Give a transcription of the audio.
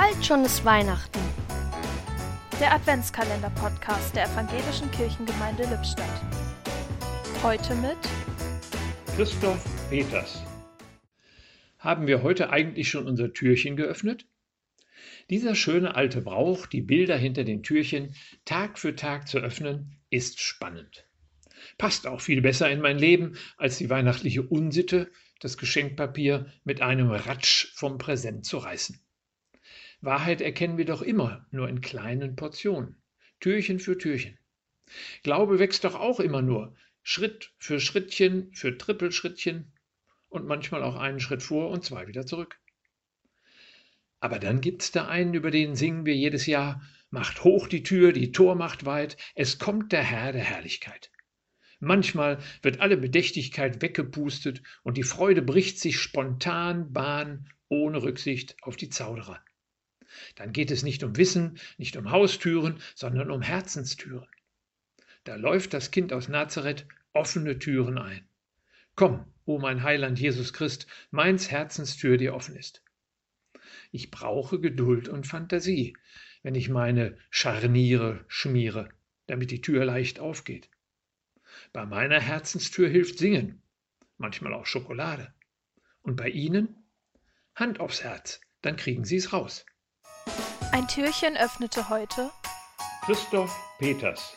Bald schon ist Weihnachten. Der Adventskalender-Podcast der Evangelischen Kirchengemeinde Lippstadt. Heute mit Christoph Peters. Haben wir heute eigentlich schon unser Türchen geöffnet? Dieser schöne alte Brauch, die Bilder hinter den Türchen Tag für Tag zu öffnen, ist spannend. Passt auch viel besser in mein Leben als die weihnachtliche Unsitte, das Geschenkpapier mit einem Ratsch vom Präsent zu reißen. Wahrheit erkennen wir doch immer, nur in kleinen Portionen, Türchen für Türchen. Glaube wächst doch auch immer nur, Schritt für Schrittchen, für Trippelschrittchen und manchmal auch einen Schritt vor und zwei wieder zurück. Aber dann gibt's da einen, über den singen wir jedes Jahr, macht hoch die Tür, die Tor macht weit, es kommt der Herr der Herrlichkeit. Manchmal wird alle Bedächtigkeit weggepustet und die Freude bricht sich spontan Bahn ohne Rücksicht auf die Zauderer. Dann geht es nicht um Wissen, nicht um Haustüren, sondern um Herzenstüren. Da läuft das Kind aus Nazareth offene Türen ein. Komm, o mein Heiland Jesus Christ, meins Herzenstür dir offen ist. Ich brauche Geduld und Fantasie, wenn ich meine Scharniere schmiere, damit die Tür leicht aufgeht. Bei meiner Herzenstür hilft Singen, manchmal auch Schokolade. Und bei Ihnen? Hand aufs Herz, dann kriegen Sie es raus. Ein Türchen öffnete heute Christoph Peters